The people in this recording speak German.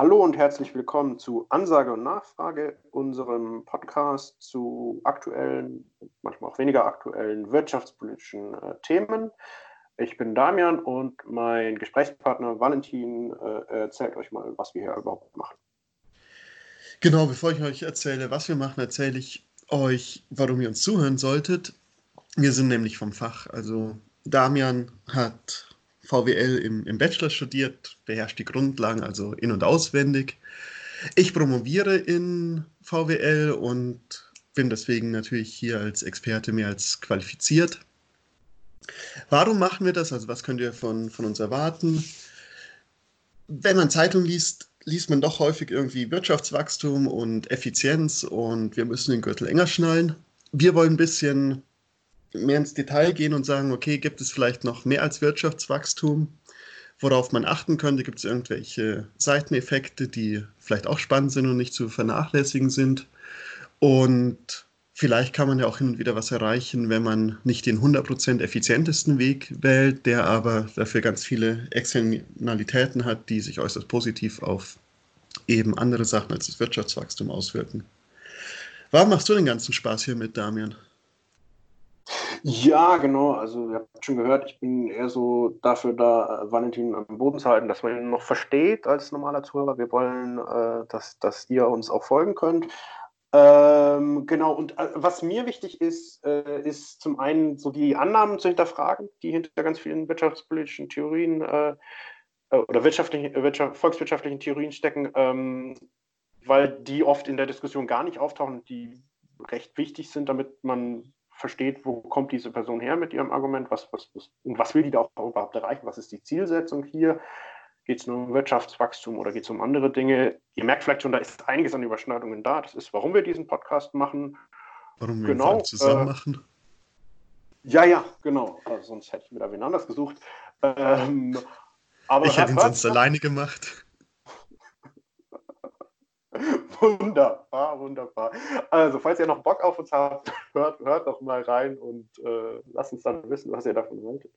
Hallo und herzlich willkommen zu Ansage und Nachfrage, unserem Podcast zu aktuellen, manchmal auch weniger aktuellen wirtschaftspolitischen äh, Themen. Ich bin Damian und mein Gesprächspartner Valentin äh, erzählt euch mal, was wir hier überhaupt machen. Genau, bevor ich euch erzähle, was wir machen, erzähle ich euch, warum ihr uns zuhören solltet. Wir sind nämlich vom Fach. Also Damian hat VWL im, im Bachelor studiert, beherrscht die Grundlagen also in- und auswendig. Ich promoviere in VWL und bin deswegen natürlich hier als Experte mehr als qualifiziert. Warum machen wir das? Also was könnt ihr von, von uns erwarten? Wenn man Zeitung liest, liest man doch häufig irgendwie Wirtschaftswachstum und Effizienz und wir müssen den Gürtel enger schnallen. Wir wollen ein bisschen mehr ins Detail gehen und sagen, okay, gibt es vielleicht noch mehr als Wirtschaftswachstum, worauf man achten könnte? Gibt es irgendwelche Seiteneffekte, die vielleicht auch spannend sind und nicht zu vernachlässigen sind? Und vielleicht kann man ja auch hin und wieder was erreichen, wenn man nicht den 100% effizientesten Weg wählt, der aber dafür ganz viele Externalitäten hat, die sich äußerst positiv auf eben andere Sachen als das Wirtschaftswachstum auswirken. Warum machst du den ganzen Spaß hier mit, Damian? Ja, genau. Also, ihr habt schon gehört, ich bin eher so dafür da, äh, Valentin am Boden zu halten, dass man ihn noch versteht als normaler Zuhörer. Wir wollen, äh, dass, dass ihr uns auch folgen könnt. Ähm, genau, und äh, was mir wichtig ist, äh, ist zum einen so die Annahmen zu hinterfragen, die hinter ganz vielen wirtschaftspolitischen Theorien äh, äh, oder wirtschaftlichen, Wirtschaft, volkswirtschaftlichen Theorien stecken, ähm, weil die oft in der Diskussion gar nicht auftauchen, die recht wichtig sind, damit man versteht, wo kommt diese Person her mit ihrem Argument, was, was, was, und was will die da auch überhaupt erreichen, was ist die Zielsetzung hier, geht es nur um Wirtschaftswachstum oder geht es um andere Dinge. Ihr merkt vielleicht schon, da ist einiges an Überschneidungen da. Das ist, warum wir diesen Podcast machen. Warum wir genau, ihn zusammen äh, machen. Ja, ja, genau. Also sonst hätte ich mir da wen anders gesucht. Ähm, aber ich hätte ihn sonst alleine gemacht. Wunderbar, wunderbar. Also, falls ihr noch Bock auf uns habt, hört, hört doch mal rein und äh, lasst uns dann wissen, was ihr davon haltet.